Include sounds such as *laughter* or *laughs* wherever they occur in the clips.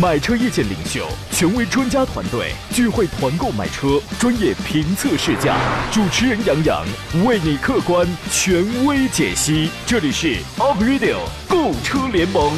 买车意见领袖，权威专家团队聚会团购买车，专业评测试驾，主持人杨洋为你客观权威解析。这里是 Up Radio 购车联盟。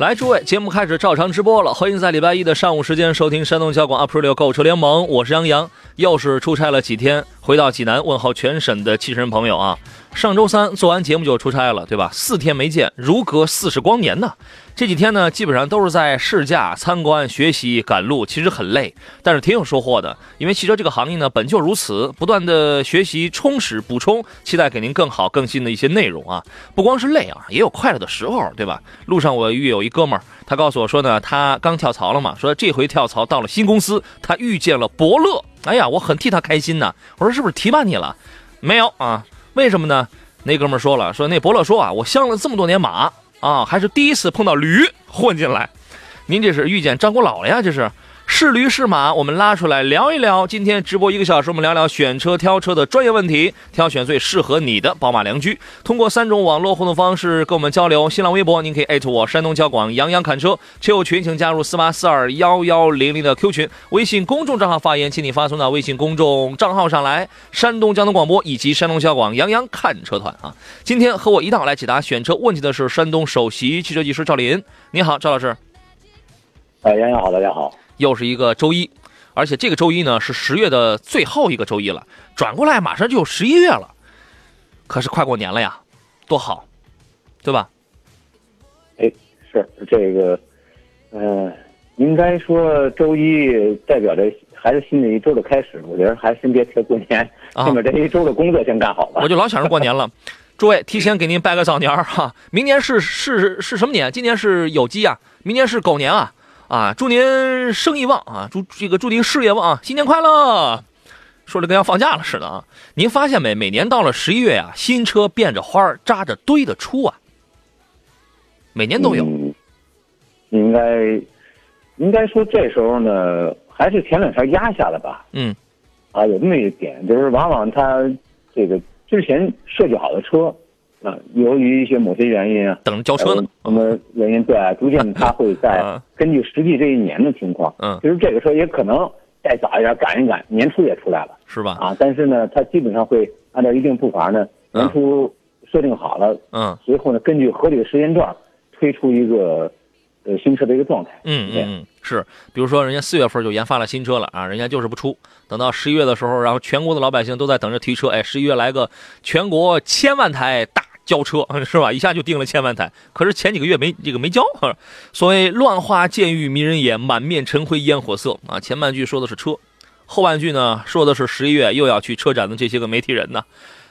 来，诸位，节目开始照常直播了。欢迎在礼拜一的上午时间收听山东交广 April 购车联盟，我是杨洋。又是出差了几天，回到济南问候全省的汽车人朋友啊。上周三做完节目就出差了，对吧？四天没见，如隔四十光年呢。这几天呢，基本上都是在试驾、参观、学习、赶路，其实很累，但是挺有收获的。因为汽车这个行业呢，本就如此，不断的学习、充实、补充，期待给您更好、更新的一些内容啊。不光是累啊，也有快乐的时候，对吧？路上我遇有一哥们儿，他告诉我说呢，他刚跳槽了嘛，说这回跳槽到了新公司，他遇见了伯乐。哎呀，我很替他开心呐。我说是不是提拔你了？没有啊？为什么呢？那哥们说了，说那伯乐说啊，我相了这么多年马。啊，还是第一次碰到驴混进来，您这是遇见张果老了呀？这是。是驴是马，我们拉出来聊一聊。今天直播一个小时，我们聊聊选车挑车的专业问题，挑选最适合你的宝马良驹。通过三种网络互动方式跟我们交流：新浪微博，您可以艾特我山东交广杨洋侃车；车友群，请加入四八四二幺幺零零的 Q 群；微信公众账号发言，请你发送到微信公众账号上来。山东交通广播以及山东交广杨洋看车团啊，今天和我一道来解答选车问题的是山东首席汽车技师赵林。你好，赵老师。哎，杨洋好，大家好。又是一个周一，而且这个周一呢是十月的最后一个周一了，转过来马上就十一月了，可是快过年了呀，多好，对吧？哎，是这个，嗯，应该说周一代表着还是新的一周的开始，我觉得还先别提过年，先把这一周的工作先干好吧。我就老想着过年了，*laughs* 诸位提前给您拜个早年哈，明年是是是什么年？今年是酉鸡啊，明年是狗年啊。啊，祝您生意旺啊！祝这个祝您事业旺，新年快乐！说的跟要放假了似的啊！您发现没？每年到了十一月啊，新车变着花扎着堆的出啊，每年都有。应该应该说这时候呢，还是前两天压下了吧？嗯，啊，有那么一点，就是往往他这个之前设计好的车。啊，由于一些某些原因啊，等着交车呢。什么原因？对，逐渐它会在根据实际这一年的情况，嗯，其实这个车也可能再早一点赶一赶，年初也出来了，是吧？啊，但是呢，它基本上会按照一定步伐呢，年初设定好了，嗯，随后呢，根据合理的时间段推出一个呃新车的一个状态。嗯嗯，是，比如说人家四月份就研发了新车了啊，人家就是不出，等到十一月的时候，然后全国的老百姓都在等着提车，哎，十一月来个全国千万台大。交车 *laughs* 是吧？一下就订了千万台，可是前几个月没这个没交。所谓乱花渐欲迷人眼，满面尘灰烟火色啊！前半句说的是车，后半句呢说的是十一月又要去车展的这些个媒体人呢。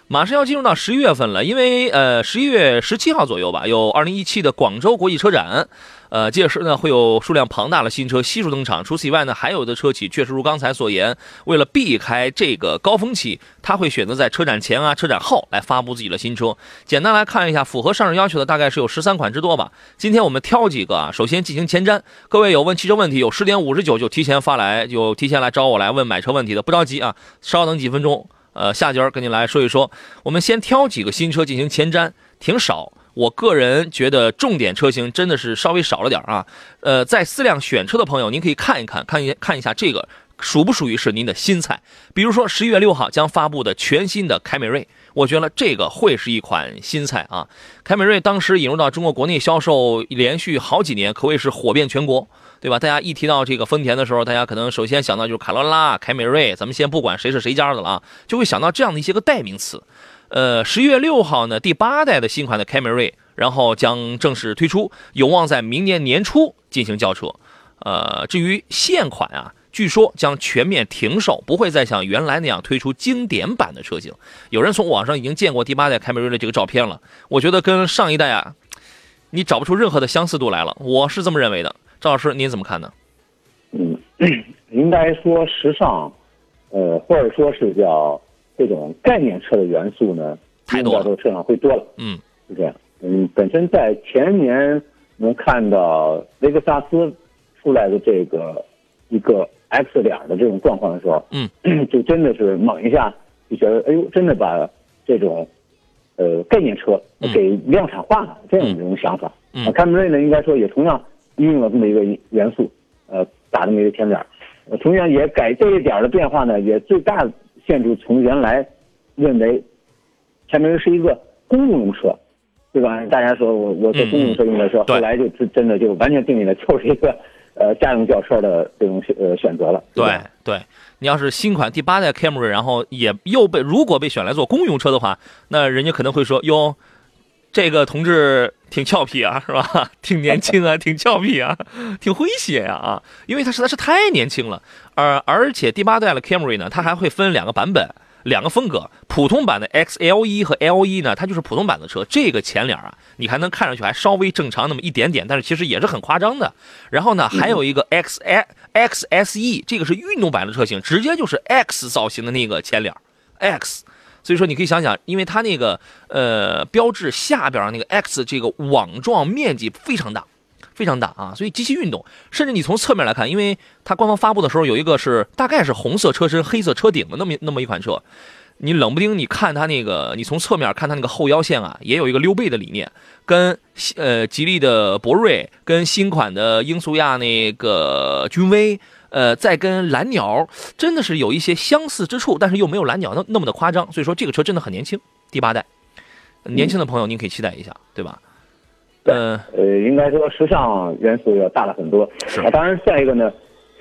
马上要进入到十一月份了，因为呃十一月十七号左右吧，有二零一七的广州国际车展。呃，届时呢会有数量庞大的新车悉数登场。除此以外呢，还有的车企确实如刚才所言，为了避开这个高峰期，他会选择在车展前啊、车展后来发布自己的新车。简单来看一下，符合上市要求的大概是有十三款之多吧。今天我们挑几个啊，首先进行前瞻。各位有问汽车问题，有十点五十九就提前发来，就提前来找我来问买车问题的，不着急啊，稍等几分钟，呃，下节跟您来说一说。我们先挑几个新车进行前瞻，挺少。我个人觉得重点车型真的是稍微少了点啊，呃，在四辆选车的朋友，您可以看一看，看一看一下这个属不属于是您的新菜。比如说十一月六号将发布的全新的凯美瑞，我觉得这个会是一款新菜啊。凯美瑞当时引入到中国国内销售，连续好几年可谓是火遍全国，对吧？大家一提到这个丰田的时候，大家可能首先想到就是卡罗拉、凯美瑞，咱们先不管谁是谁家的了啊，就会想到这样的一些个代名词。呃，十一月六号呢，第八代的新款的凯美瑞，然后将正式推出，有望在明年年初进行交车。呃，至于现款啊，据说将全面停售，不会再像原来那样推出经典版的车型。有人从网上已经见过第八代凯美瑞的这个照片了，我觉得跟上一代啊，你找不出任何的相似度来了。我是这么认为的，赵老师您怎么看呢？嗯，*clears throat* 应该说时尚，呃，或者说是叫这种概念车的元素呢，太多了用到这个车上会多了。嗯是这样。嗯，本身在前年能看到雷克萨斯出来的这个一个 X 脸的这种状况的时候，嗯，*clears throat* 就真的是猛一下就觉得，哎呦，真的把这种呃概念车嗯给量产化了，这样一种想法。嗯啊，凯美瑞呢，应该说也同样运用了这么一个元素，呃，打这么一个前脸同样也改这一点的变化呢，也最大限制从原来认为凯美瑞是一个公共用车，对吧？大家说我我做公共用车用的车，嗯后来就真真的就完全定义了，就是一个呃家用轿车的这种选呃选择了。对对，你要是新款第八代 Camry，然后也又被如果被选来做公用车的话，那人家可能会说哟，这个同志挺俏皮啊，是吧？*laughs* 挺年轻啊，*laughs* 挺俏皮啊，挺诙谐呀啊因为他实在是太年轻了。而而且第八代的 Camry 呢，它还会分两个版本。两个风格，普通版的 XL 和 L E 呢，它就是普通版的车。这个前脸啊，你还能看上去还稍微正常那么一点点，但是其实也是很夸张的。然后呢，还有一个 X X S E，这个是运动版的车型，直接就是 X 造型的那个前脸 X。所以说，你可以想想，因为它那个呃标志下边那个 X 这个网状面积非常大，非常大啊，所以极其运动。甚至你从侧面来看，因为它官方发布的时候有一个是大概是红色车身、黑色车顶的那么那么一款车，你冷不丁你看它那个，你从侧面看它那个后腰线啊，也有一个溜背的理念，跟呃吉利的博瑞、跟新款的英速亚那个君威。呃，在跟蓝鸟真的是有一些相似之处，但是又没有蓝鸟那那么的夸张，所以说这个车真的很年轻，第八代，年轻的朋友您可以期待一下，对吧？嗯、呃，应该说时尚元素要大了很多。是啊，当然再一个呢，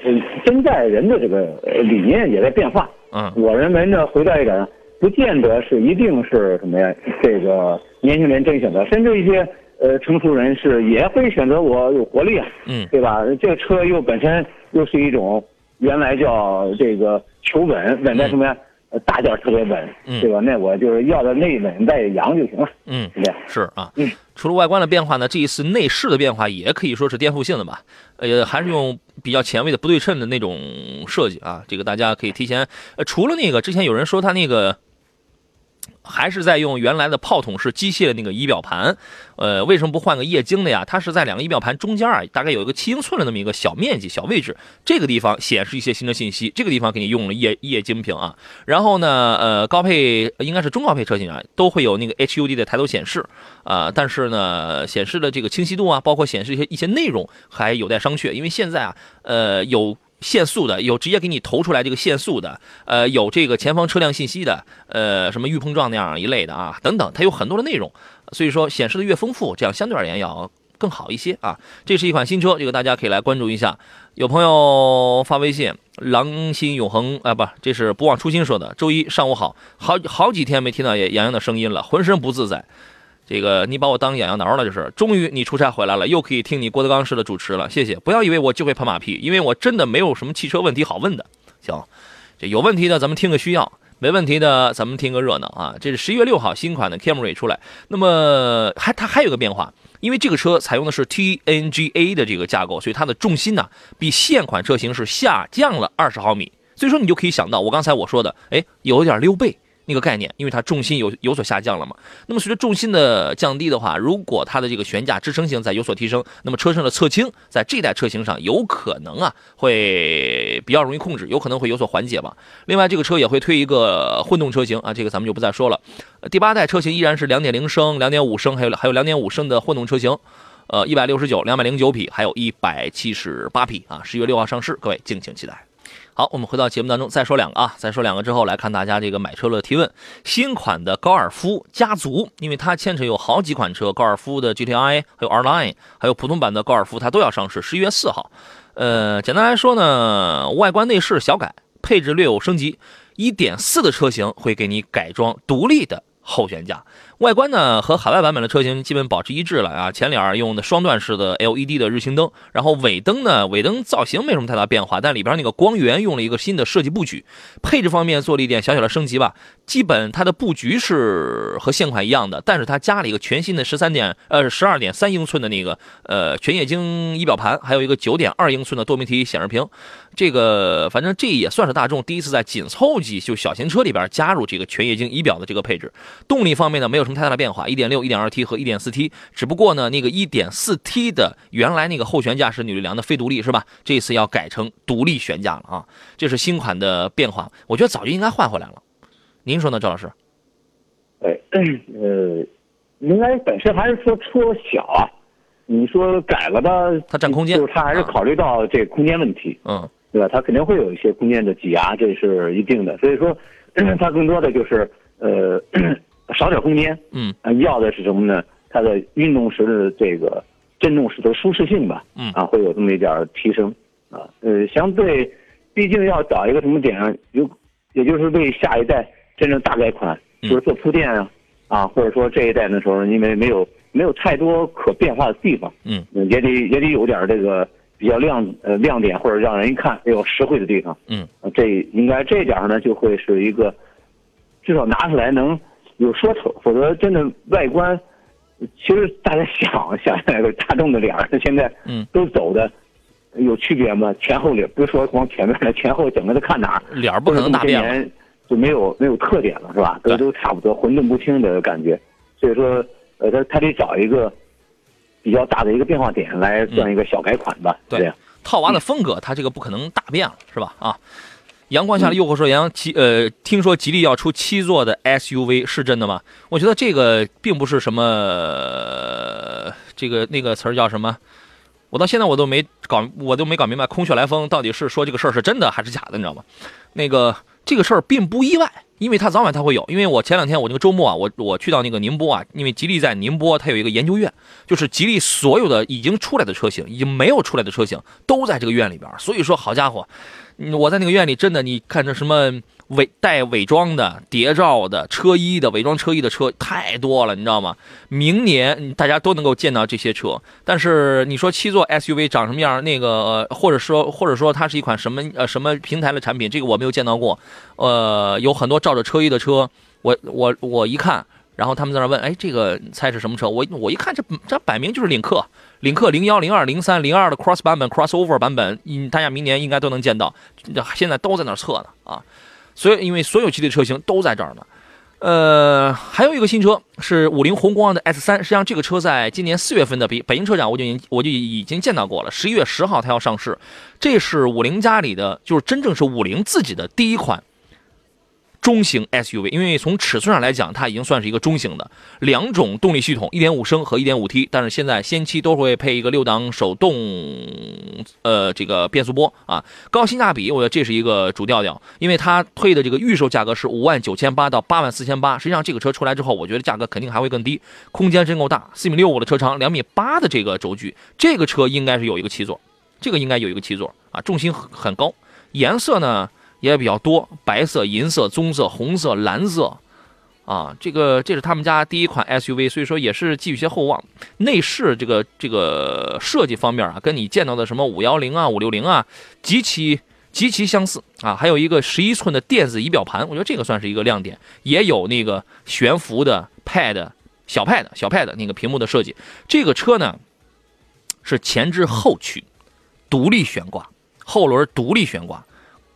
呃，现在人的这个呃理念也在变化。嗯我认为呢，回到一点呢，不见得是一定是什么呀，这个年轻人真选择，甚至一些呃成熟人士也会选择我有活力啊，嗯对吧？这个车又本身又是一种原来叫这个求稳，稳在什么呀？呃，大件特别稳，嗯对吧？那我就是要的内稳带扬就行了，嗯是这样。是啊嗯，除了外观的变化呢，这一次内饰的变化也可以说是颠覆性的吧。呃，还是用比较前卫的不对称的那种设计啊，这个大家可以提前。呃，除了那个之前有人说它那个。还是在用原来的炮筒式机械的那个仪表盘，呃，为什么不换个液晶的呀？它是在两个仪表盘中间啊，大概有一个七英寸的那么一个小面积、小位置，这个地方显示一些新的信息，这个地方给你用了液液晶屏啊。然后呢，呃，高配应该是中高配车型啊，都会有那个 HUD 的抬头显示啊、但是呢，显示的这个清晰度啊，包括显示一些一些内容还有待商榷，因为现在啊，呃，有。限速的有直接给你投出来这个限速的，呃，有这个前方车辆信息的，呃，什么预碰撞那样一类的啊，等等，它有很多的内容，所以说显示的越丰富，这样相对而言要更好一些啊。这是一款新车，这个大家可以来关注一下。有朋友发微信，狼心永恒啊，不，这是不忘初心说的。周一上午好，好好几天没听到杨洋的声音了，浑身不自在。这个你把我当痒痒挠了，就是。终于你出差回来了，又可以听你郭德纲式的主持了，谢谢。不要以为我就会拍马屁，因为我真的没有什么汽车问题好问的。行，这有问题的咱们听个需要，没问题的咱们听个热闹啊。这是十一月六号新款的 Camry 出来，那么还它还有个变化，因为这个车采用的是 TNGA 的这个架构，所以它的重心呢比现款车型是下降了二十毫米。所以说你就可以想到我刚才我说的，哎，有点溜背。那个概念，因为它重心有有所下降了嘛。那么随着重心的降低的话，如果它的这个悬架支撑性在有所提升，那么车身的侧倾在这代车型上有可能啊会比较容易控制，有可能会有所缓解吧。另外，这个车也会推一个混动车型啊，这个咱们就不再说了。第八代车型依然是2.0升、2.5升，还有还有2.5升的混动车型。呃，一百六十九、两百零九匹，还有一百七十八匹啊！十月六号上市，各位敬请期待。好，我们回到节目当中，再说两个啊，再说两个之后来看大家这个买车的提问。新款的高尔夫家族，因为它牵扯有好几款车，高尔夫的 GTI，还有 R Line，还有普通版的高尔夫，它都要上市，十一月四号。呃，简单来说呢，外观内饰小改，配置略有升级，一点四的车型会给你改装独立的后悬架。外观呢和海外版本的车型基本保持一致了啊，前脸用的双段式的 LED 的日行灯，然后尾灯呢尾灯造型没什么太大变化，但里边那个光源用了一个新的设计布局。配置方面做了一点小小的升级吧，基本它的布局是和现款一样的，但是它加了一个全新的十三点呃十二点三英寸的那个呃全液晶仪表盘，还有一个九点二英寸的多媒体显示屏。这个反正这也算是大众第一次在紧凑级就小型车里边加入这个全液晶仪表的这个配置。动力方面呢，没有什么太大的变化，一点六、一点二 T 和一点四 T，只不过呢，那个一点四 T 的原来那个后悬架是扭力梁的非独立是吧？这次要改成独立悬架了啊，这是新款的变化。我觉得早就应该换回来了，您说呢，赵老师？哎，呃，应该本身还是说车小啊，你说改了吧，它占空间，就是它还是考虑到这空间问题，嗯，对吧？它肯定会有一些空间的挤压，这是一定的。所以说，*clears throat* 它更多的就是呃少点空间，嗯，要的是什么呢？它的运动时的这个震动时的舒适性吧，嗯啊，会有这么一点提升啊，呃，相对，毕竟要找一个什么点，有，也就是为下一代真正大改款。就是做铺垫啊，啊，或者说这一代的时候，因为没有没有太多可变化的地方，嗯，也得也得有点这个比较亮呃亮点或者让人一看有实惠的地方，嗯，这应该这点上呢就会是一个至少拿出来能有说头，否则真的外观，其实大家想想那个大众的脸现在嗯都走的有区别吗？前后脸，不是说光前面的前后整个的看哪儿脸不可能大变了。就没有没有特点了，是吧？都都差不多，混沌不清的感觉。所以说，呃，他他得找一个比较大的一个变化点来算一个小改款吧。对，套娃的风格，它这个不可能大变了，是吧？啊，阳光下的诱惑说，杨吉呃，听说吉利要出七座的 SUV，是真的吗？我觉得这个并不是什么，这个那个词儿叫什么？我到现在我都没搞，我都没搞明白，空穴来风到底是说这个事儿是真的还是假的，你知道吗？那个。这个事儿并不意外，因为它早晚它会有。因为我前两天我那个周末啊，我我去到那个宁波啊，因为吉利在宁波，它有一个研究院，就是吉利所有的已经出来的车型，已经没有出来的车型都在这个院里边。所以说，好家伙，我在那个院里真的，你看这什么。伪带伪装的、谍照的、车衣的、伪装车衣的车太多了，你知道吗？明年大家都能够见到这些车。但是你说七座 SUV 长什么样？那个或者说或者说它是一款什么呃什么平台的产品？这个我没有见到过。呃，有很多照着车衣的车，我我我一看，然后他们在那问，哎，这个猜是什么车？我我一看，这这摆明就是领克，领克零幺、零二、零三、零二的 Cross 版本、Crossover 版本，嗯，大家明年应该都能见到。现在都在那测呢啊。所以，因为所有吉利车型都在这儿呢，呃，还有一个新车是五菱宏光的 S 三。实际上，这个车在今年四月份的北北京车展，我就已经我就已经见到过了。十一月十号它要上市，这是五菱家里的，就是真正是五菱自己的第一款。中型 SUV，因为从尺寸上来讲，它已经算是一个中型的两种动力系统，一点五升和一点五 T，但是现在先期都会配一个六档手动，呃，这个变速波啊，高性价比，我觉得这是一个主调调，因为它推的这个预售价格是五万九千八到八万四千八，实际上这个车出来之后，我觉得价格肯定还会更低，空间真够大，四米六五的车长，两米八的这个轴距，这个车应该是有一个七座，这个应该有一个七座啊，重心很高，颜色呢？也比较多，白色、银色、棕色、红色、蓝色，啊，这个这是他们家第一款 SUV，所以说也是寄予些厚望。内饰这个这个设计方面啊，跟你见到的什么五幺零啊、五六零啊，极其极其相似啊。还有一个十一寸的电子仪表盘，我觉得这个算是一个亮点。也有那个悬浮的 Pad 小 Pad 小 Pad 那个屏幕的设计。这个车呢是前置后驱，独立悬挂，后轮独立悬挂。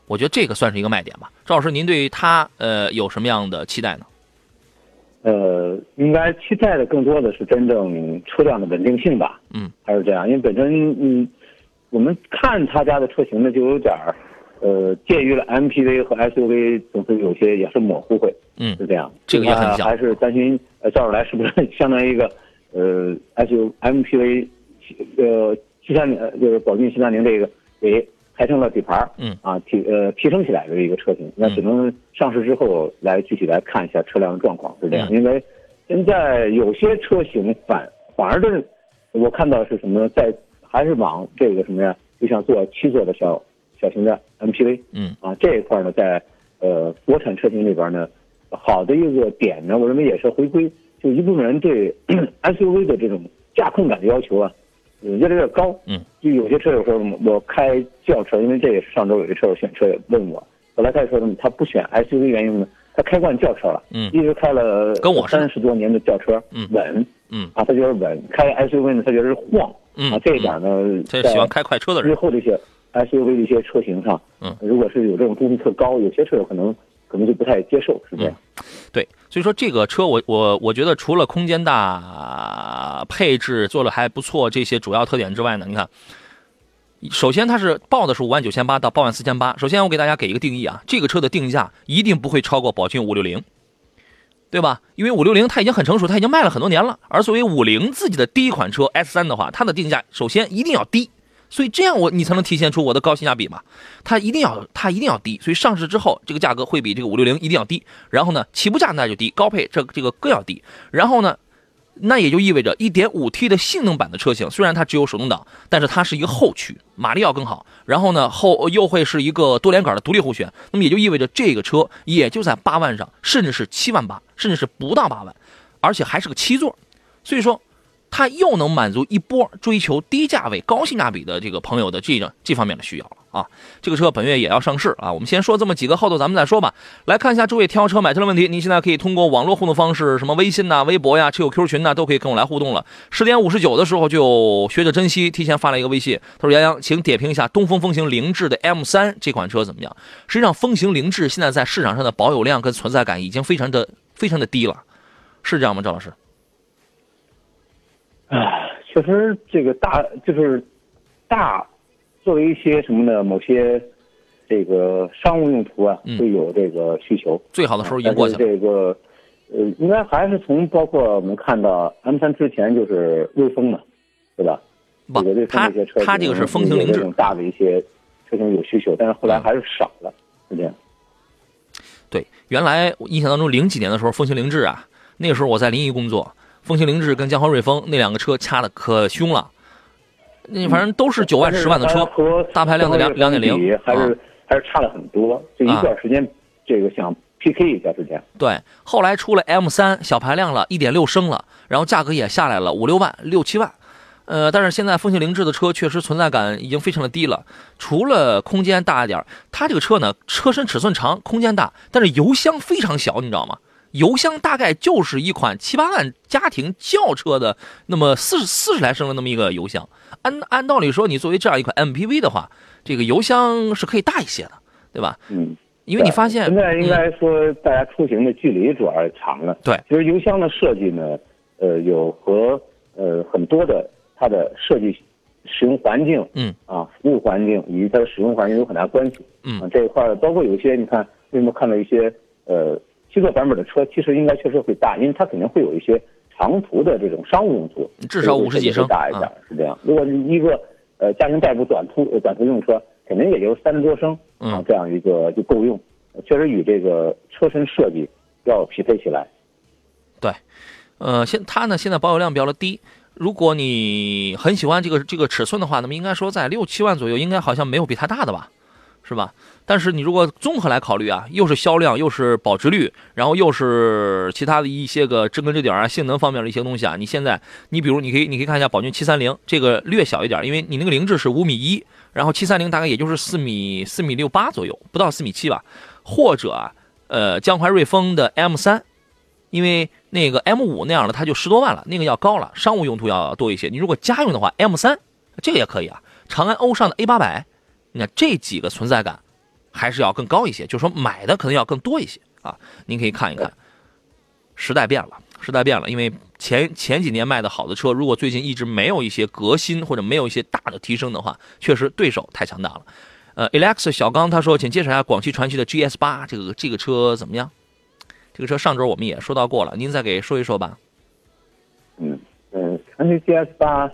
我觉得这个算是一个卖点吧，赵老师，您对它呃有什么样的期待呢？呃，应该期待的更多的是真正车辆的稳定性吧。嗯，还是这样，因为本身嗯，我们看他家的车型呢，就有点儿呃介于了 MPV 和 SUV，总是有些也是模糊会。嗯，是这样。这个也很像。还是担心呃，照着来是不是 *laughs* 相当于一个呃 SUV MPV 呃七三零就是宝骏七三零这个给。抬升了底盘嗯。啊提呃提升起来的一个车型，那只能上市之后来具体来看一下车辆的状况是这样，因为现在有些车型反反而是我看到是什么在还是往这个什么呀，就像做七座的小小型的 MPV，嗯。啊这一块呢在呃国产车型里边呢好的一个点呢，我认为也是回归就一部分人对 *clears throat* SUV 的这种驾控感的要求啊，越来越高。嗯，就有些车友说，我开轿车，因为这也是上周有些车友选车也问我，本来他说什么，他不选 SUV 原因呢？他开惯轿车了，嗯，一直开了跟我三十多年的轿车，嗯，稳，嗯，啊，他觉得稳。开 SUV 呢，他觉得是晃，嗯，啊，这一点呢，他喜欢开快车的人。日后这些 SUV 的一些车型上，嗯，如果是有这种动力特高，有些车友可能可能就不太接受，是这样。对，所以说这个车我我我觉得除了空间大、配置做的还不错这些主要特点之外呢，你看。首先，它是报的是五万九千八到八万四千八。首先，我给大家给一个定义啊，这个车的定价一定不会超过宝骏五六零，对吧？因为五六零它已经很成熟，它已经卖了很多年了。而作为五菱自己的第一款车 S 三的话，它的定价首先一定要低，所以这样我你才能体现出我的高性价比嘛。它一定要它一定要低，所以上市之后这个价格会比这个五六零一定要低。然后呢，起步价那就低，高配这这个更要低。然后呢？那也就意味着 1.5T 的性能版的车型，虽然它只有手动挡，但是它是一个后驱，马力要更好。然后呢，后又会是一个多连杆的独立后悬。那么也就意味着这个车也就在八万上，甚至是七万八，甚至是不到八万，而且还是个七座。所以说，它又能满足一波追求低价位、高性价比的这个朋友的这个这方面的需要了。啊，这个车本月也要上市啊！我们先说这么几个，后头咱们再说吧。来看一下诸位挑车买车的问题，您现在可以通过网络互动方式，什么微信呐、微博呀、车友 Q 群呐，都可以跟我来互动了。十点五十九的时候就学着珍惜，提前发了一个微信，他说：“杨洋，请点评一下东风风行凌志的 M 三这款车怎么样？”实际上，风行凌志现在在市场上的保有量跟存在感已经非常的非常的低了，是这样吗，赵老师？啊，确实这个大就是大。作为一些什么呢？某些这个商务用途啊，会有这个需求。最好的时候已经过去了。这个呃，应该还是从包括我们看到 M 三之前就是威风嘛，对吧？不，它它这个是风行凌志大的一些车型有需求，但是后来还是少了，是这样。对，原来我印象当中零几年的时候，风行凌志啊，那个时候我在临沂工作，风行凌志跟江淮瑞风那两个车掐的可凶了。那反正都是九万十万的车，大排量的两两点零，还是还是差了很多。就一段时间，这个想 PK 一下之前。对，后来出了 M 三小排量了，一点六升了，然后价格也下来了五六万、六七万。呃，但是现在风行凌志的车确实存在感已经非常的低了，除了空间大一点，它这个车呢，车身尺寸长，空间大，但是油箱非常小，你知道吗？油箱大概就是一款七八万家庭轿车的那么四四十来升的那么一个油箱。按按道理说，你作为这样一款 MPV 的话，这个油箱是可以大一些的，对吧？嗯，因为你发现现在应该说大家出行的距离主要是长了。对，其实油箱的设计呢，呃，有和呃很多的它的设计、使用环境，嗯啊，服务环境以及它的使用环境有很大关系。嗯，这一块包括有些你看，为什么看到一些呃七座版本的车，其实应该确实会大，因为它肯定会有一些。长途的这种商务用途，至少五十几升大一点，是这样。如果是一个呃家庭代步短途短途用车，肯定也就三十多升啊，这样一个就够用。确实与这个车身设计要匹配起来。对，呃，现它呢现在保有量比较的低。如果你很喜欢这个这个尺寸的话，那么应该说在六七万左右，应该好像没有比它大的吧。是吧？但是你如果综合来考虑啊，又是销量，又是保值率，然后又是其他的一些个知根知底啊，性能方面的一些东西啊，你现在，你比如你可以，你可以看一下宝骏七三零，这个略小一点，因为你那个凌志是五米一，然后七三零大概也就是四米四米六八左右，不到四米七吧。或者啊，呃，江淮瑞风的 M 三，因为那个 M 五那样的它就十多万了，那个要高了，商务用途要多一些。你如果家用的话，M 三这个也可以啊。长安欧尚的 A 八百。你看这几个存在感，还是要更高一些，就是说买的可能要更多一些啊。您可以看一看，时代变了，时代变了。因为前前几年卖的好的车，如果最近一直没有一些革新或者没有一些大的提升的话，确实对手太强大了。呃，Alex 小刚他说，请介绍一下广汽传祺的 GS 八，这个这个车怎么样？这个车上周我们也说到过了，您再给说一说吧。嗯嗯，传祺 GS 八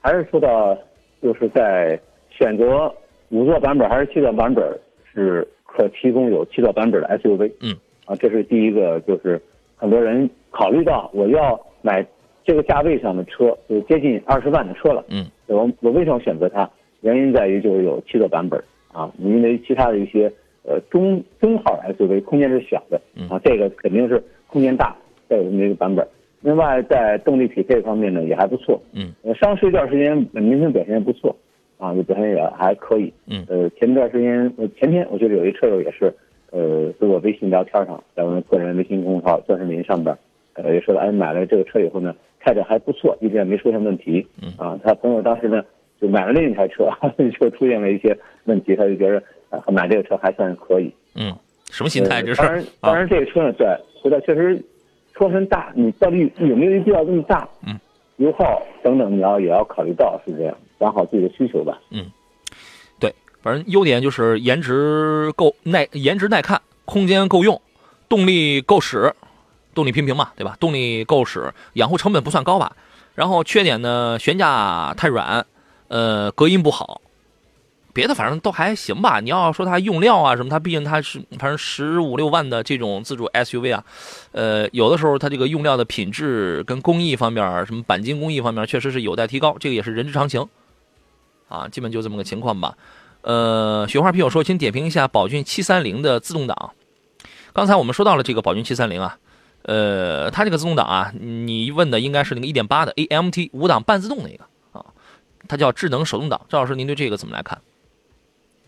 还是说到就是在选择。五座版本还是七座版本是可提供有七座版本的 SUV。嗯，啊，这是第一个，就是很多人考虑到我要买这个价位上的车，就接近二十万的车了。嗯，我我为什么选择它？原因在于就是有七座版本啊，因为其他的一些呃中中号 SUV 空间是小的啊，这个肯定是空间大，再有这么一个版本。另外在动力匹配方面呢也还不错，嗯，呃，上市一段时间明星表现也不错，啊，就表现也还可以，嗯，呃，前段时间呃前天我觉得有一车友也是，呃，跟我微信聊天上，在我们个人微信公众号钻石林上边，呃，也说了，哎，买了这个车以后呢，开着还不错，一直也没出现问题，嗯啊，他朋友当时呢就买了另一台车，*laughs* 就出现了一些问题，他就觉得呃买这个车还算可以。嗯，什么心态这是？呃当然，当然这个车呢，对，回来确实车身大，你到底有没有必要这么大？嗯，油耗等等，你要也要考虑到，是这样，管好自己的需求吧。嗯，对反正优点就是颜值够耐，颜值耐看，空间够用，动力够使，动力平平嘛，对吧？动力够使，养护成本不算高吧。然后缺点呢，悬架太软，呃，隔音不好，别的反正都还行吧。你要说它用料啊什么，它毕竟它是反正十五六万的这种自主 SUV 啊，呃，有的时候它这个用料的品质跟工艺方面，什么钣金工艺方面，确实是有待提高，这个也是人之常情，啊，基本就这么个情况吧。呃，雪花啤酒说，请点评一下宝骏七三零的自动挡。刚才我们说到了这个宝骏七三零啊，呃，它这个自动挡啊，你问的应该是那个一点八的 AMT 五档半自动那个啊，它叫智能手动挡。赵老师，您对这个怎么来看？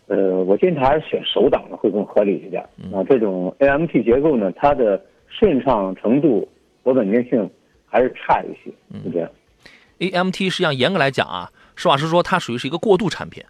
呃，我建议他还是选手挡的会更合理一点。嗯啊，这种 AMT 结构呢，它的顺畅程度和稳定性还是差一些，嗯是这样。AMT 实际上严格来讲啊，实话实说，它属于是一个过渡产品，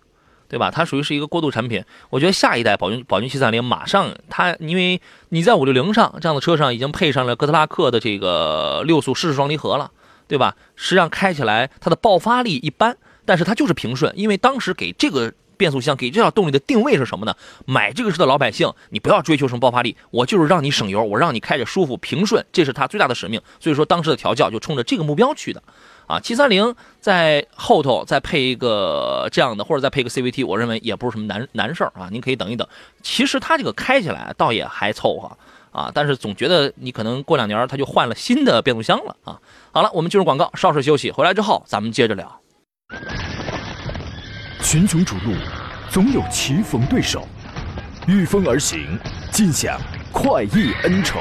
对吧？它属于是一个过渡产品。我觉得下一代宝骏宝骏七三零马上它，因为你在五六零上这样的车上已经配上了哥特拉克的这个六速湿式双离合了，对吧？实际上开起来它的爆发力一般，但是它就是平顺，因为当时给这个。变速箱给这套动力的定位是什么呢？买这个车的老百姓，你不要追求什么爆发力，我就是让你省油，我让你开着舒服平顺，这是它最大的使命。所以说当时的调教就冲着这个目标去的。啊，七三零在后头再配一个这样的，或者再配个 CVT，我认为也不是什么难难事儿啊。您可以等一等。其实它这个开起来倒也还凑合啊，但是总觉得你可能过两年它就换了新的变速箱了啊。好了，我们进入广告，稍事休息，回来之后咱们接着聊。群雄逐鹿，总有棋逢对手，御风而行，尽享快意恩仇。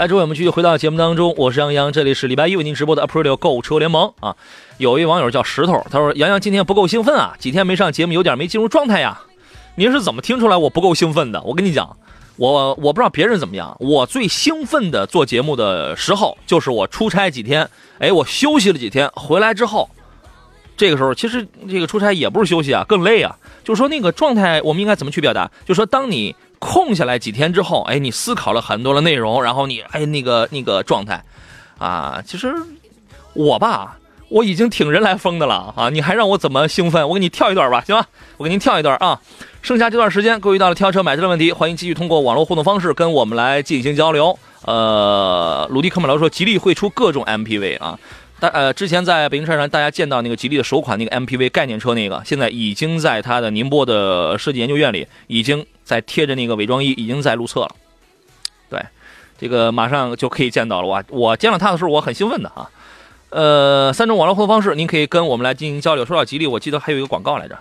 来，诸位，我们继续回到节目当中，我是杨洋，这里是礼拜一为您直播的 Aprilio 购物车联盟啊。有一网友叫石头，他说：“杨洋今天不够兴奋啊，几天没上节目，有点没进入状态呀。”您是怎么听出来我不够兴奋的？我跟你讲，我我不知道别人怎么样，我最兴奋的做节目的时候，就是我出差几天，哎，我休息了几天，回来之后，这个时候其实这个出差也不是休息啊，更累啊。就是说那个状态，我们应该怎么去表达？就说，当你空下来几天之后，哎，你思考了很多的内容，然后你哎那个那个状态，啊，其实我吧，我已经挺人来疯的了啊！你还让我怎么兴奋？我给你跳一段吧，行吧？我给您跳一段啊！剩下这段时间，各位遇到了挑车买车的问题，欢迎继续通过网络互动方式跟我们来进行交流。呃，鲁迪科马劳说，吉利会出各种 MPV 啊。大呃，之前在北京车展上，大家见到那个吉利的首款那个 MPV 概念车那个，现在已经在它的宁波的设计研究院里，已经在贴着那个伪装衣，已经在路测了。对，这个马上就可以见到了。我我见到他的时候，我很兴奋的啊。呃，三种网络互动方式，您可以跟我们来进行交流。说到吉利，我记得还有一个广告来着。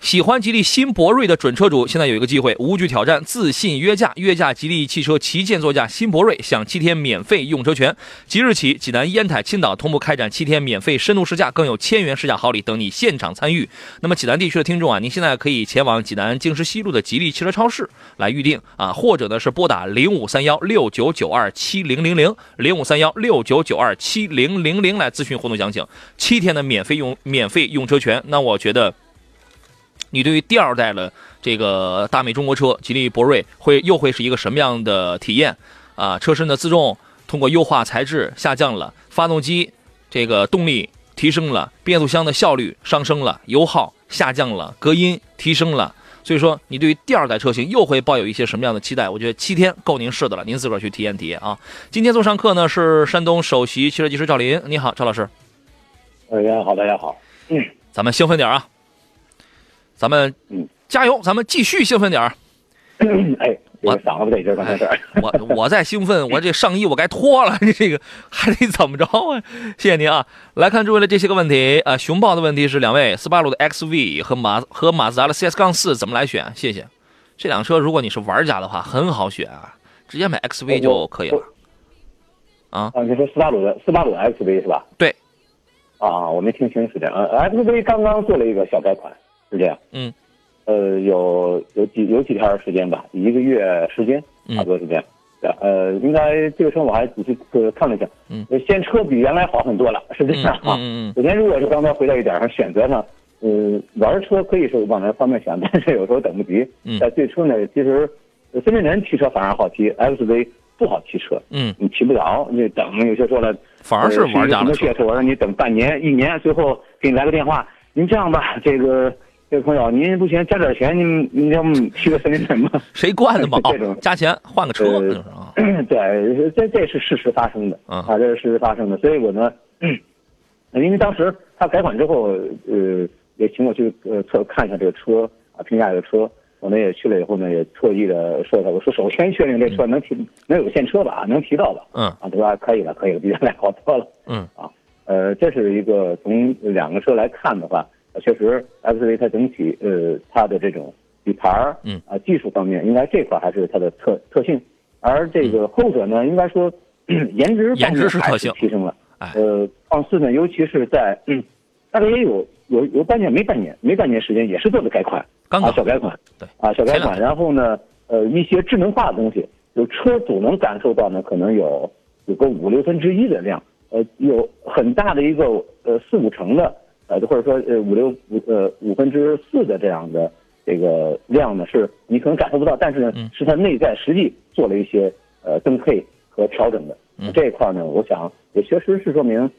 喜欢吉利新博瑞的准车主，现在有一个机会，无惧挑战，自信约价，约价吉利汽车旗舰座驾新博瑞，享七天免费用车权。即日起，济南、烟台、青岛同步开展七天免费深度试驾，更有千元试驾好礼等你现场参与。那么，济南地区的听众啊，您现在可以前往济南经十西路的吉利汽车超市来预定啊，或者呢是拨打零五三幺六九九二七零零零零五三幺六九九二七零零零来咨询活动详情。七天的免费用免费用车权，那我觉得。你对于第二代的这个大美中国车吉利博瑞会又会是一个什么样的体验啊？车身的自重通过优化材质下降了，发动机这个动力提升了，变速箱的效率上升了，油耗下降了，隔音提升了。所以说，你对于第二代车型又会抱有一些什么样的期待？我觉得七天够您试的了，您自个儿去体验体验啊。今天做上课呢是山东首席汽车技师赵林，你好，赵老师，大家好，大家好。嗯咱们兴奋点啊，咱们嗯加油，咱们继续兴奋点儿。*clears throat* 哎，我嗓子不得劲儿，刚才这儿。我我在兴奋，我这上衣我该脱了，你这个还得怎么着啊？谢谢您啊！来看诸位的这些个问题啊、呃熊抱的问题是两位斯巴鲁的 XV 和马和马自达的 CS 杠四怎么来选？谢谢。这辆车如果你是玩家的话，很好选啊，直接买 XV 就可以了。啊，啊，你说斯巴鲁的斯巴鲁 XV 是吧？对。啊，我没听清是这样。呃，XV 刚刚做了一个小改款，是这样。嗯。呃，有有几有几天时间吧，一个月时间，嗯差不多是这样。对呃，应该这个车我还仔细呃看了一下，嗯呃，现车比原来好很多了，是这嗯样啊。嗯嗯首先，如果是刚才回到一点上选择上，呃，玩车可以是往那方面想，*laughs* 但是有时候等不及。嗯在最初呢，其实呃深圳人骑车反而好骑，XV 不好骑车，嗯，你骑不着，你等有些说了，反而是玩家的车？我让你等半年、一年，最后给你来个电话，您这样吧，这个这个朋友，您不行加点钱，您您要不骑个森林人吧？谁惯的嘛？这种哦，加钱换个车，呃那就是啊。对，这这是事实发生的嗯啊，这是事实发生的。所以我呢，*clears throat* 因为当时他改款之后，呃，也请我去呃测看一下这个车啊，评价这个车。我呢也去了以后呢，也特意的说他，我说首先确定这车能提能有现车吧，能提到吧？嗯啊，对吧？可以了，可以了，比原来好多了。嗯啊，呃，这是一个从两个车来看的话，呃确实 XV 它整体呃它的这种底盘儿，嗯啊技术方面应该这块还是它的特特性，而这个后者呢，应该说 *clears throat* 颜值颜值是特性提升了。哎。呃，放肆呢，尤其是在嗯，大概也有有有半年没半年没半年时间，也是做的改款，啊刚啊小改款，对啊小改款，然后呢，呃一些智能化的东西，就车主能感受到呢，可能有有个五六分之一的量，呃有很大的一个呃四五成的呃或者说呃五六五呃五分之四的这样的这个量呢，是你可能感受不到，但是呢嗯是它内在实际做了一些呃增配和调整的。嗯这一块呢，我想也确实是说明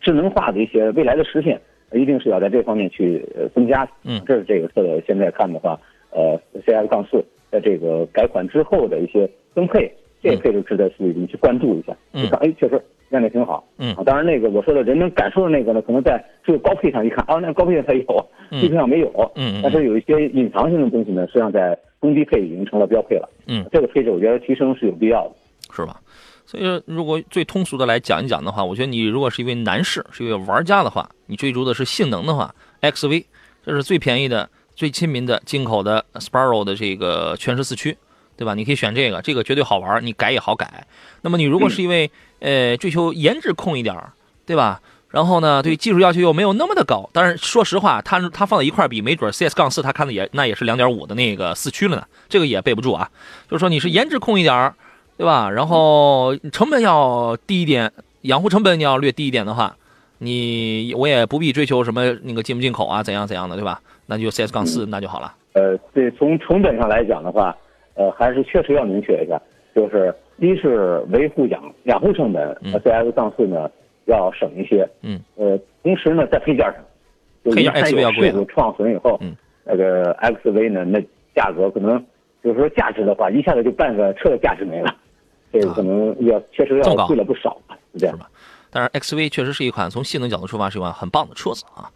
智能化的一些未来的实现，呃一定是要在这方面去呃增加。嗯这是这个车的现在看的话，呃，CS 杠四在这个改款之后的一些增配，这些配置值得去你去关注一下。嗯哎，确实亮点挺好。嗯啊，当然那个我说的人能感受的那个呢，可能在这个高配上一看，啊，那高配上它有，嗯低配上没有。嗯嗯但是有一些隐藏性的东西呢，实际上在中低配已经成了标配了。嗯，这个配置我觉得提升是有必要的。是吧？所以说，如果最通俗的来讲一讲的话，我觉得你如果是一位男士，是一位玩家的话，你追逐的是性能的话，XV 这是最便宜的、最亲民的进口的 Sparrow 的这个全时四驱，对吧？你可以选这个，这个绝对好玩，你改也好改。那么你如果是一位呃追求颜值控一点儿，对吧？然后呢，对技术要求又没有那么的高，但是说实话，它它放在一块儿比，没准 CS 杠四它看的也那也是两点五的那个四驱了呢，这个也备不住啊。就是说你是颜值控一点儿，对吧？然后成本要低一点，养护成本你要略低一点的话，你我也不必追求什么那个进不进口啊，怎样怎样的，对吧？那就 CS 杠四那就好了。呃，对，从成本上来讲的话，呃，还是确实要明确一下，就是一是维护养养护成本嗯呃，CS 杠四呢要省一些，嗯，呃，同时呢在配件上，就配件一旦 XV 要贵啊有事故创损以后，嗯，那个 XV 呢，那价格可能就是说价值的话，一下子就半个车的价值没了，这个可能要确实要贵了不少吧，是这样。吧？但是 XV 确实是一款从性能角度出发是一款很棒的车子啊。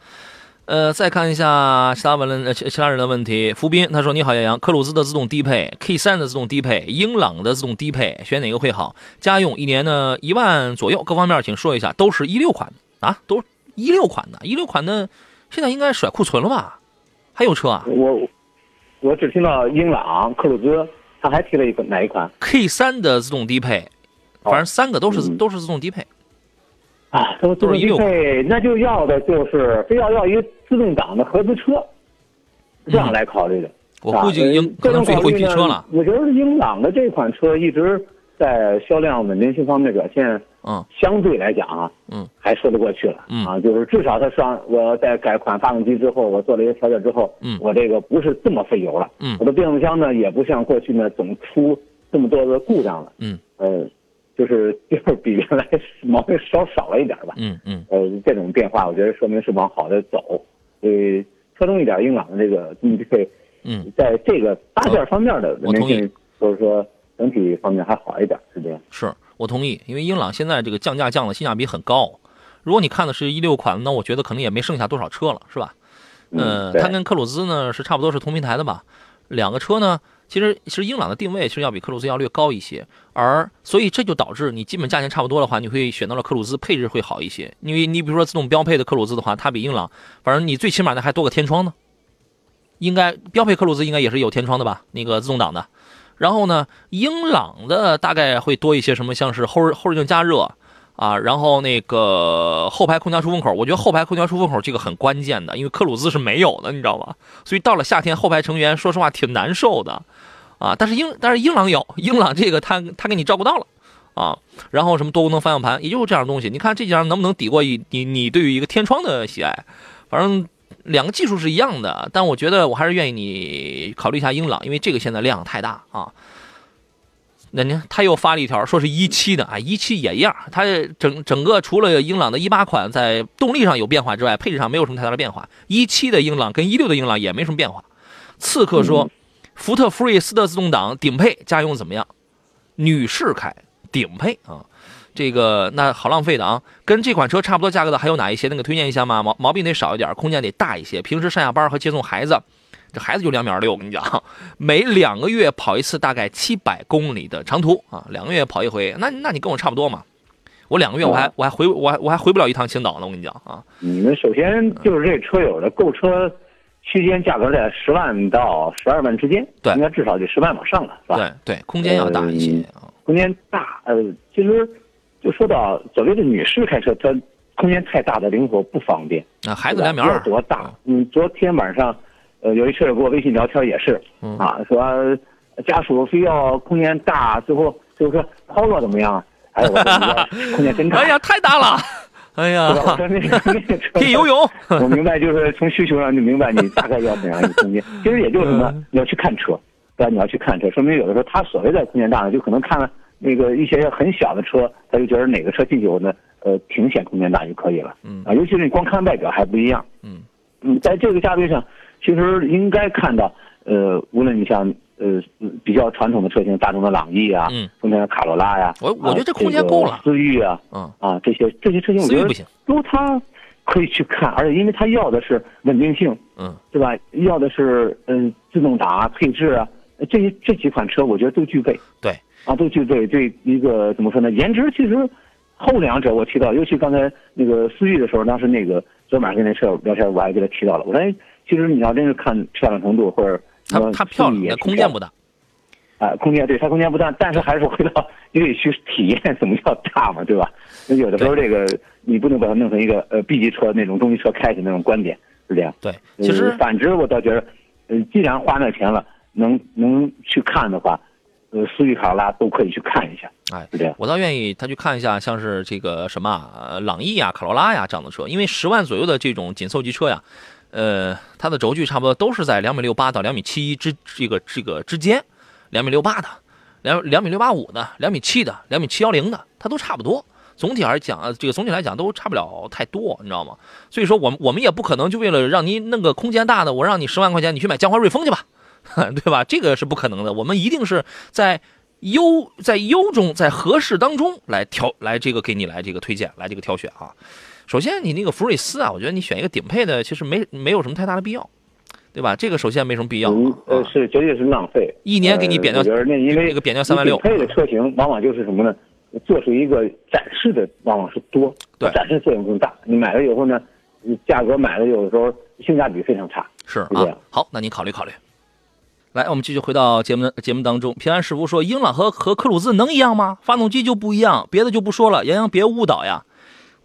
呃，再看一下其他问呃其其他人的问题。福斌他说：“你好，杨洋，科鲁兹的自动低配，K 三的自动低配，英朗的自动低配，选哪个会好？家用一年呢一万左右，各方面请说一下。都是一六款啊，都是一六款的，一六款的现在应该甩库存了吧？还有车啊我我只听到英朗、克鲁兹，他还提了一个哪一款，K 三的自动低配，反正三个都是、嗯都是自动低配。啊？都都是16配，那就要的就是非要要一个自动挡的合资车，这样来考虑的。我估计英啊呃可能最后一批这种考虑呢车了。我觉得英朗的这款车一直在销量稳定性方面表现，嗯相对来讲啊，嗯，还说得过去了。嗯啊，就是至少它上我在改款发动机之后，我做了一些调整之后，嗯我这个不是这么费油了。嗯我的变速箱呢也不像过去呢总出这么多的故障了。嗯呃，就是就是比原来毛病稍少了一点吧。嗯嗯呃，这种变化，我觉得说明是往好的走。所以侧重一点英朗的这个自动低配，嗯，在这个搭建方面的我同意稳定性，或者说整体方面还好一点，是这样。是我同意，因为英朗现在这个降价降的性价比很高。如果你看的是一六款，那我觉得可能也没剩下多少车了，是吧？嗯，它跟克鲁兹呢是差不多是同平台的吧？两个车呢，其实其实英朗的定位其实要比克鲁兹要略高一些，而所以这就导致你基本价钱差不多的话，你会选到了克鲁兹，配置会好一些。因为你比如说自动标配的克鲁兹的话，它比英朗，反正你最起码的还多个天窗呢。应该标配克鲁兹应该也是有天窗的吧？那个自动挡的。然后呢，英朗的大概会多一些什么，像是后后视镜加热啊，然后那个后排空调出风口，我觉得后排空调出风口这个很关键的，因为克鲁兹是没有的，你知道吗？所以到了夏天，后排成员说实话挺难受的啊。但是英但是英朗有，英朗这个他他给你照顾到了啊。然后什么多功能方向盘，也就是这样的东西。你看这几样能不能抵过一你你对于一个天窗的喜爱？反正两个技术是一样的，但我觉得我还是愿意你考虑一下英朗，因为这个现在量太大啊。那您他又发了一条，说是一七的啊，一七也一样，它整整个除了英朗的一八款在动力上有变化之外，配置上没有什么太大的变化。一七的英朗跟一六的英朗也没什么变化。刺客说，福特福睿斯的自动挡顶配家用怎么样？女士开顶配啊，这个那好浪费的啊！跟这款车差不多价格的还有哪一些？那个推荐一下吗？毛毛病得少一点，空间得大一些。平时上下班和接送孩子，这孩子就两米二六，我跟你讲，每两个月跑一次，大概七百公里的长途啊，两个月跑一回，那那你跟我差不多嘛。我两个月我还我还回我还我还回不了一趟青岛呢，我跟你讲啊。你们首先就是这车友的购车区间价格在十万到十二万之间，对应该至少得十万往上了，是吧？对对，空间要大一些啊。空间大，呃，其实就说到所谓的女士开车，她空间太大的灵活不方便。那孩子两米二，多大？嗯，昨天晚上，呃，有一车友跟我微信聊天也是，嗯啊，说呃家属非要空间大，最后就是说 Polo 怎么样？哎，我说 *laughs* 空间真大。哎呀，太大了，哎呀 *laughs* 可以游泳。*laughs* 我明白，就是从需求上就明白你大概要怎样一个空间。其实也就是什么，嗯你要去看车，对吧？你要去看车，说明有的时候他所谓的空间大呢，就可能看了那个一些很小的车，他就觉得哪个车进去我呢，呃，挺显空间大就可以了。嗯啊，尤其是你光看外表还不一样。嗯嗯，在这个价位上，其实应该看到，呃，无论你像呃比较传统的车型，大众的朗逸啊，嗯，丰田的卡罗拉呀，我我觉得这啊空间够了思域啊，嗯，啊，这些这些车型，我觉得不行。都它可以去看，而且因为它要的是稳定性，嗯，对吧？要的是嗯自动挡啊、配置啊，这些这几款车我觉得都具备。对，啊，都具备。对一个怎么说呢？颜值其实后两者我提到，尤其刚才那个思域的时候，当时那个昨晚跟那车友聊天，我还给他提到了。我说，哎，其实你要真是看漂亮程度或者它它漂亮，空间不大。啊，空间对它空间不大，但是还是回到你得去体验什么叫大嘛，对吧？那有的时候这个你不能把它弄成一个呃 B 级车那种中级车开起那种观点，是这样。对，其实呃、反之我倒觉得，呃，既然花那钱了，能能去看的话，呃，思域、卡罗拉都可以去看一下，哎，是这样。我倒愿意他去看一下，像是这个什么朗逸啊、卡罗拉呀这样的车，因为十万左右的这种紧凑级车呀，呃，它的轴距差不多都是在两米六八到两米七一之这个这个之间，两米六八的，两两米六八五的，两米七的，两米七幺零的，它都差不多。总体而讲，呃这个总体来讲都差不了太多，你知道吗？所以说，我们我们也不可能就为了让你弄个空间大的，我让你十万块钱你去买江淮瑞风去吧，*laughs* 对吧？这个是不可能的。我们一定是在优在优中在合适当中来挑来这个给你来这个推荐来这个挑选啊。首先，你那个福睿斯啊，我觉得你选一个顶配的，其实没没有什么太大的必要，对吧？这个首先没什么必要嗯，呃，啊。是绝对是浪费。一年给你贬掉那因为那个贬掉三万六顶配的车型往往就是什么呢？做出一个展示的往往是多，对展示作用更大。你买了以后呢，你价格买了有的时候性价比非常差。是。啊好，那您考虑考虑。来，我们继续回到节目的节目当中。平安师傅说，英朗和和克鲁兹能一样吗？发动机就不一样，别的就不说了。杨洋别误导呀。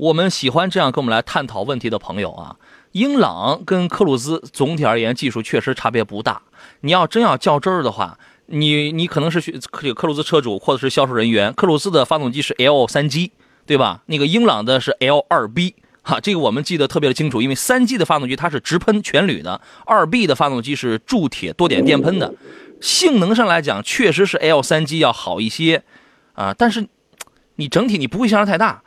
我们喜欢这样跟我们来探讨问题的朋友啊。英朗跟克鲁兹总体而言技术确实差别不大。你要真要较真儿的话，你你可能是去这个克鲁兹车主或者是销售人员，克鲁兹的发动机是 L 三 G，对吧？那个英朗的是 L 二 B。哈，这个我们记得特别的清楚，因为三 G 的发动机它是直喷全铝的，二 B 的发动机是铸铁多点电喷的，性能上来讲确实是 L 三 G 要好一些，啊，但是你整体你不会相差太大。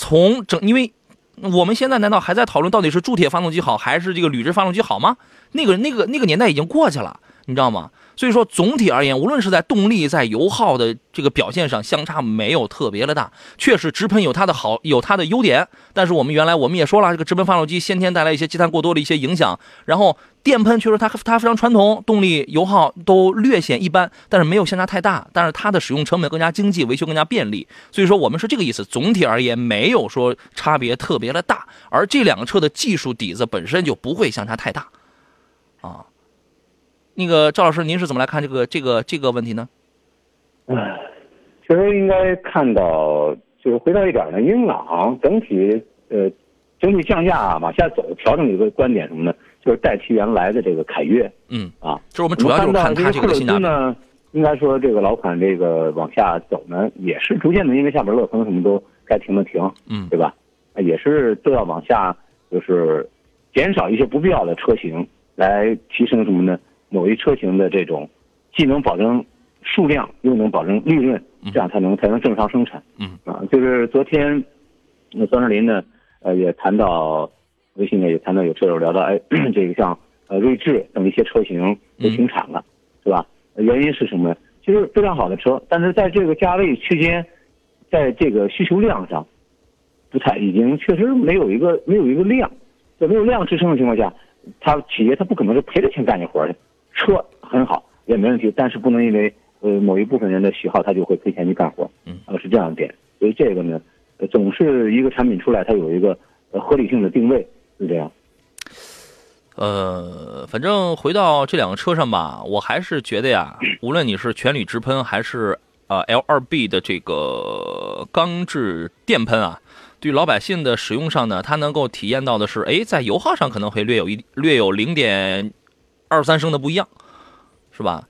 从整，因为我们现在难道还在讨论到底是铸铁发动机好还是这个铝制发动机好吗？那个那个那个年代已经过去了。你知道吗？所以说总体而言，无论是在动力、在油耗的这个表现上，相差没有特别的大。确实，直喷有它的好，有它的优点。但是我们原来我们也说了，这个直喷发动机先天带来一些积碳过多的一些影响。然后电喷确实它它非常传统，动力、油耗都略显一般，但是没有相差太大。但是它的使用成本更加经济，维修更加便利。所以说我们是这个意思。总体而言，没有说差别特别的大。而这两个车的技术底子本身就不会相差太大，啊。那个赵老师，您是怎么来看这个这个这个问题呢？唉，其实应该看到，就是回到一点呢，英朗整体呃整体降价往下走，调整一个观点什么呢？就是代替原来的这个凯越嗯，啊。就是我们主要就是看它这个性价比。呢，应该说这个老款这个往下走呢，也是逐渐的，因为下边乐风什么都该停的停，嗯对吧？啊也是都要往下，就是减少一些不必要的车型，来提升什么呢？某一车型的这种既能保证数量，又能保证利润，这样才能才能正常生产。嗯啊，就是昨天，那张志林呢，呃，也谈到微信呢也谈到有车友聊到，哎，*clears throat* 这个像呃锐志等一些车型都停产了，是吧？原因是什么？其实非常好的车，但是在这个价位区间，在这个需求量上，不太已经确实没有一个没有一个量，在没有量支撑的情况下，它企业它不可能是赔着钱干这活儿去。车很好也没问题，但是不能因为呃某一部分人的喜好，他就会赔钱去干活。嗯，呃是这样的点。所以这个呢，呃总是一个产品出来，它有一个呃合理性的定位，是这样。呃，反正回到这两个车上吧，我还是觉得呀，*clears throat* 无论你是全铝直喷还是呃 L 二 B 的这个钢制电喷啊，对老百姓的使用上呢，它能够体验到的是，哎，在油耗上可能会略有一略有零点二三升的不一样，是吧？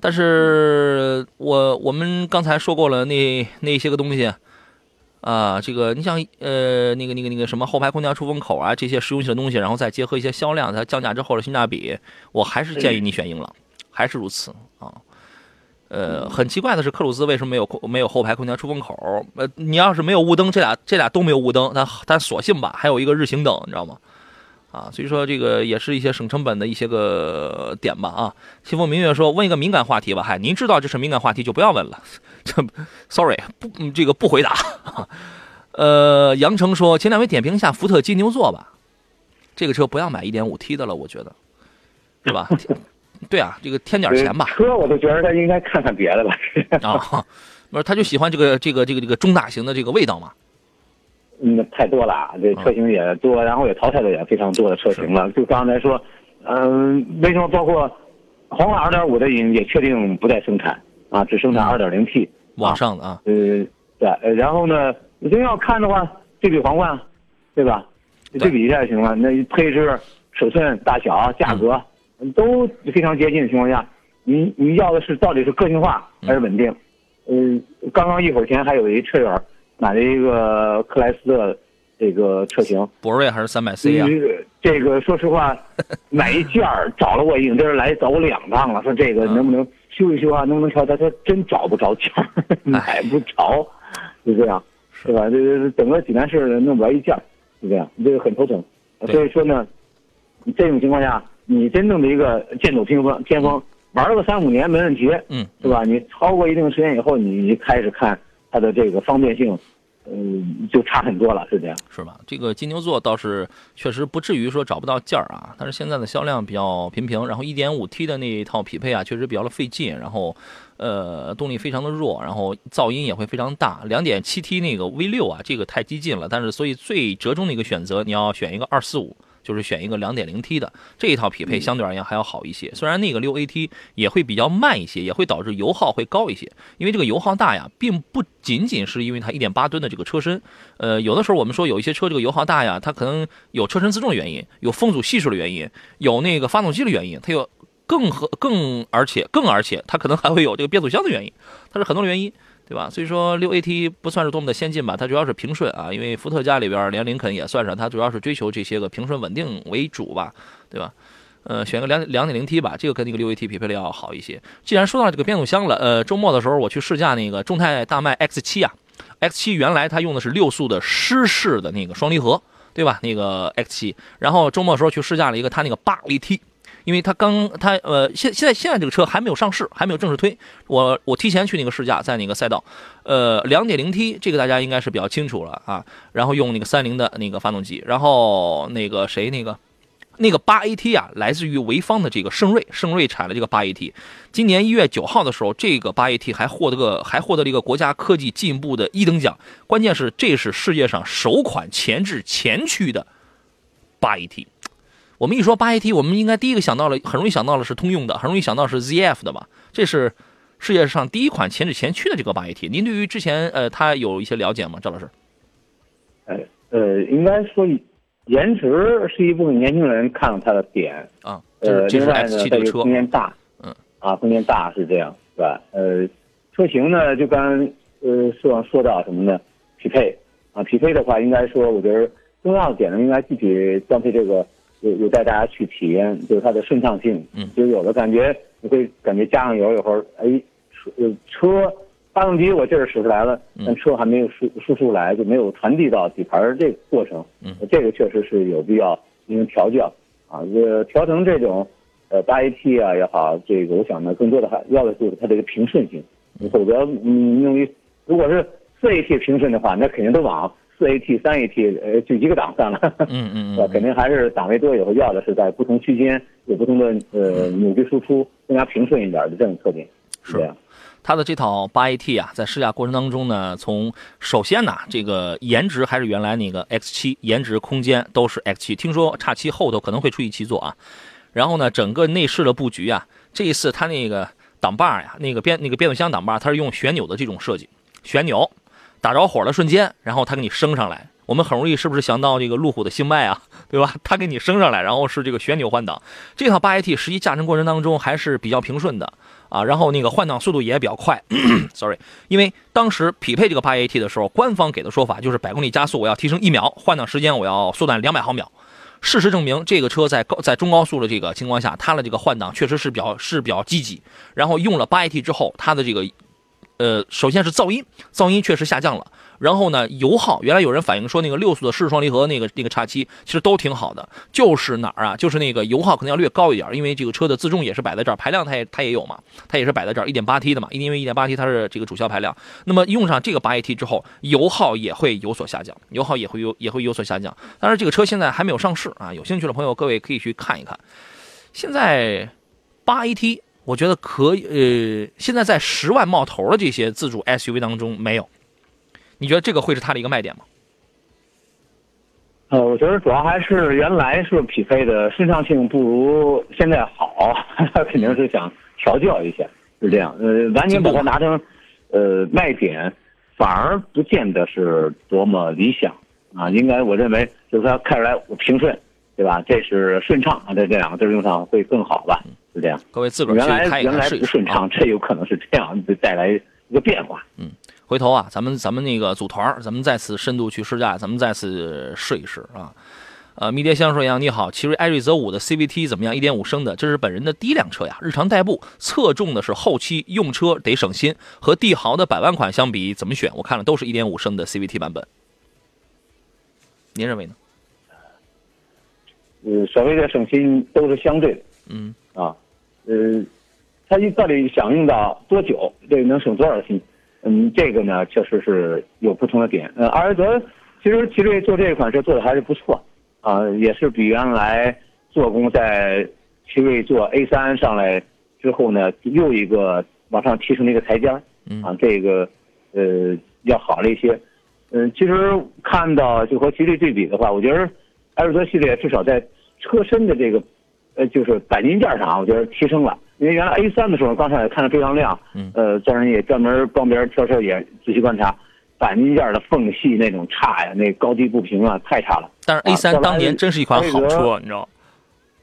但是我我们刚才说过了那那些个东西，啊，这个你像呃那个那个那个什么后排空调出风口啊这些实用性的东西，然后再结合一些销量，它降价之后的性价比，我还是建议你选英朗，还是如此啊。呃，很奇怪的是，克鲁兹为什么没有空没有后排空调出风口？呃，你要是没有雾灯，这俩这俩都没有雾灯，但但索性吧，还有一个日行灯，你知道吗？啊，所以说这个也是一些省成本的一些个点吧啊。清风明月说，问一个敏感话题吧，嗨，您知道这是敏感话题就不要问了，*laughs* 这 sorry 不嗯这个不回答。呃，杨成说，请两位点评一下福特金牛座吧，这个车不要买 1.5T 的了，我觉得，是吧？*laughs* 对啊，这个添点钱吧。车我都觉得他应该看看别的吧。*laughs* 啊，不是，他就喜欢这个这个这个这个中大型的这个味道嘛。嗯，太多了，这车型也多，然后也淘汰的也非常多的车型了。就刚才说，嗯、为什么包括皇马2.5的也也确定不再生产啊，只生产 2.0T。往上的啊，呃，对，呃然后呢，你真要看的话，对比皇冠，对吧？对比一下就行了。那配置、尺寸、大小、价格、都非常接近的情况下，你你要的是到底是个性化还是稳定？嗯、刚刚一会儿前还有一车友买了一个克莱斯勒这个车型，博瑞还是三百 C 啊？这个说实话，*laughs* 买一件儿找了我影这儿来找我两趟了，说这个能不能修一修啊，能不能调？他说真找不着件儿，*laughs* 买不着，就这样，是吧？这这整个济南市弄不着一件儿，就这样，这个很头疼。所以说呢，这种情况下，你真正的一个剑走偏锋，偏锋玩了个三五年没问题，嗯，是吧？你超过一定时间以后，你你开始看它的这个方便性，嗯，就差很多了，是这样。是吧？这个金牛座倒是确实不至于说找不到件儿啊，但是现在的销量比较平平，然后 1.5T 的那一套匹配啊，确实比较的费劲，然后呃动力非常的弱，然后噪音也会非常大。2.7T 那个 V6 啊，这个太激进了，但是所以最折中的一个选择，你要选一个245。就是选一个 2.0T 的这一套匹配，相对而言还要好一些。虽然那个 6AT 也会比较慢一些，也会导致油耗会高一些。因为这个油耗大呀，并不仅仅是因为它1.8吨的这个车身，呃，有的时候我们说有一些车这个油耗大呀，它可能有车身自重的原因，有风阻系数的原因，有那个发动机的原因，它有更和更而且更而且它可能还会有这个变速箱的原因，它是很多的原因。对吧？所以说六 AT 不算是多么的先进吧，它主要是平顺啊，因为福特家里边连林肯也算上，它主要是追求这些个平顺稳定为主吧，对吧？呃，选个两两点零 T 吧，这个跟那个六 AT 匹配的要好一些。既然说到这个变速箱了，呃，周末的时候我去试驾那个众泰大迈 X 七啊，X 七原来它用的是六速的湿式的那个双离合，对吧？那个 X 七，然后周末的时候去试驾了一个它那个八 AT。因为它刚它呃现现在现在这个车还没有上市，还没有正式推。我我提前去那个试驾，在那个赛道，呃，2 0 T 这个大家应该是比较清楚了啊。然后用那个三菱的那个发动机，然后那个谁那个那个八 AT 啊，来自于潍坊的这个盛瑞，盛瑞产的这个八 AT。今年一月九号的时候，这个八 AT 还获得个还获得了一个国家科技进步的一等奖。关键是这是世界上首款前置前驱的八 AT。我们一说八 AT，我们应该第一个想到了，很容易想到的是通用的，很容易想到是 ZF 的吧？这是世界上第一款前置前驱的这个八 AT。您对于之前呃它有一些了解吗，赵老师？呃呃，应该说颜值是一部分年轻人看到它的点。啊，这呃，是这是另外 X 呢，七这个车它空，间大，嗯，啊，空间大是这样，是吧？呃，车型呢，就刚呃说说到什么呢？匹配啊，匹配的话，应该说，我觉得重要的点呢，应该具体装配这个有有带大家去体验，就是它的顺畅性，嗯就有的感觉你会感觉加上油以后，哎，车呃车发动机我劲儿使出来了，嗯但车还没有输输出来，就没有传递到底盘儿这个过程，嗯，这个确实是有必要进行调教啊，呃，调成这种。呃，八 AT 啊也好，这个我想呢，更多的还要的就是它这个平顺性。否则，嗯，用于如果是四 AT 平顺的话，那肯定都往四 AT、三 AT 呃就一个档算了，嗯嗯？嗯 *laughs* 肯定还是档位多以后要的是在不同区间有不同的呃扭矩输出，更加平顺一点的这种特点。是。它的这套八 AT 啊，在试驾过程当中呢，从首先呢，这个颜值还是原来那个 X 七，颜值、空间都是 X 七。听说叉七后头可能会出一七座啊。然后呢，整个内饰的布局啊，这一次它那个挡把呀，那个变那个变速箱挡把，它是用旋钮的这种设计，旋钮打着火的瞬间，然后它给你升上来。我们很容易是不是想到这个路虎的星脉啊，对吧？它给你升上来，然后是这个旋钮换挡。这套八 AT 实际驾乘过程当中还是比较平顺的啊，然后那个换挡速度也比较快。*clears throat* Sorry，因为当时匹配这个八 AT 的时候，官方给的说法就是百公里加速我要提升一秒，换挡时间我要缩短两百毫秒。事实证明，这个车在高在中高速的这个情况下，它的这个换挡确实是比较是比较积极。然后用了八 AT 之后，它的这个呃，首先是噪音，噪音确实下降了。然后呢，油耗，原来有人反映说那个六速的湿式双离合那个那个叉七其实都挺好的，就是哪儿啊？就是那个油耗可能要略高一点，因为这个车的自重也是摆在这儿，排量它也它也有嘛，它也是摆在这儿，一点八 T 的嘛，因为一点八 T 它是这个主销排量。那么用上这个八 AT 之后，油耗也会有所下降，油耗也会有也会有所下降。当然，这个车现在还没有上市啊，有兴趣的朋友各位可以去看一看。现在八 AT 我觉得可以，呃，现在在十万冒头的这些自主 SUV 当中没有。你觉得这个会是它的一个卖点吗？呃，我觉得主要还是原来是匹配的顺畅性不如现在好，他肯定是想调教一下，是这样。呃，完全把它拿成呃卖点，反而不见得是多么理想啊。应该我认为就是它开出来平顺，对吧？这是顺畅啊，这这两个字用上会更好吧？是这样。各位自个儿原去开一来原来看试一试啊。不顺畅，这有可能是这样带来一个变化。嗯回头啊，咱们咱们那个组团咱们再次深度去试驾，咱们再次试一试啊。呃，迷迭香说杨你好，奇瑞艾瑞泽五的 CVT 怎么样一点五升的，这是本人的第一辆车呀，日常代步，侧重的是后期用车得省心。和帝豪的百万款相比，怎么选？我看了都是一点五升的 CVT 版本。您认为呢？呃，所谓的省心都是相对的。嗯啊，呃，它到底想用到多久，这个能省多少心？嗯，这个呢，确实是有不同的点。呃，阿尔德其实奇瑞做这款车做的还是不错，啊，也是比原来做工在奇瑞做 A 三上来之后呢，又一个往上提升了一个台阶啊，这个呃要好了一些。嗯，其实看到就和奇瑞对比的话，我觉得艾瑞泽系列至少在车身的这个呃，就是钣金件上，我觉得提升了。因为原来 A 三的时候，刚才也看的非常亮，嗯呃，专人也专门帮别人挑车也仔细观察，钣金件的缝隙那种差呀，那高低不平啊，太差了。但是 A 三当年真是一款好车，你知道？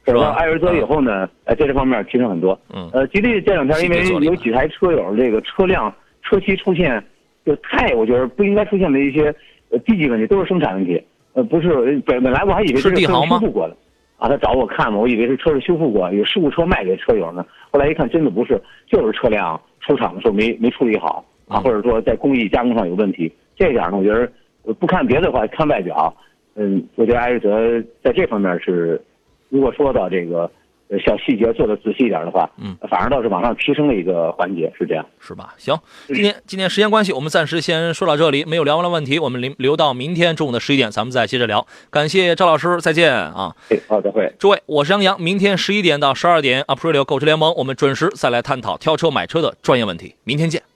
是吧？艾瑞泽以后呢，呃，在这方面提升很多。嗯呃，吉利这两天因为有几台车友这个车辆车漆出现就太，我觉得不应该出现的一些呃低级问题，都是生产问题。呃，不是本本来我还以为这是帝豪吗修复过的，啊，他找我看嘛，我以为是车是修复过，有事故车卖给车友呢。后来一看，真的不是，就是车辆出厂的时候没没处理好啊，嗯或者说在工艺加工上有问题。这点呢，我觉得呃不看别的话，看外表，嗯，我觉得艾瑞泽在这方面是，如果说到这个呃小细节做的仔细一点的话，嗯，反而倒是往上提升了一个环节，是这样。是吧？行，今天今天时间关系，我们暂时先说到这里，没有聊完的问题，我们留留到明天中午的十一点，咱们再接着聊。感谢赵老师，再见啊！哎，好，再会。诸位，我是杨洋，明天十一点到十二点，Aprilio 购车联盟，我们准时再来探讨挑车买车的专业问题。明天见。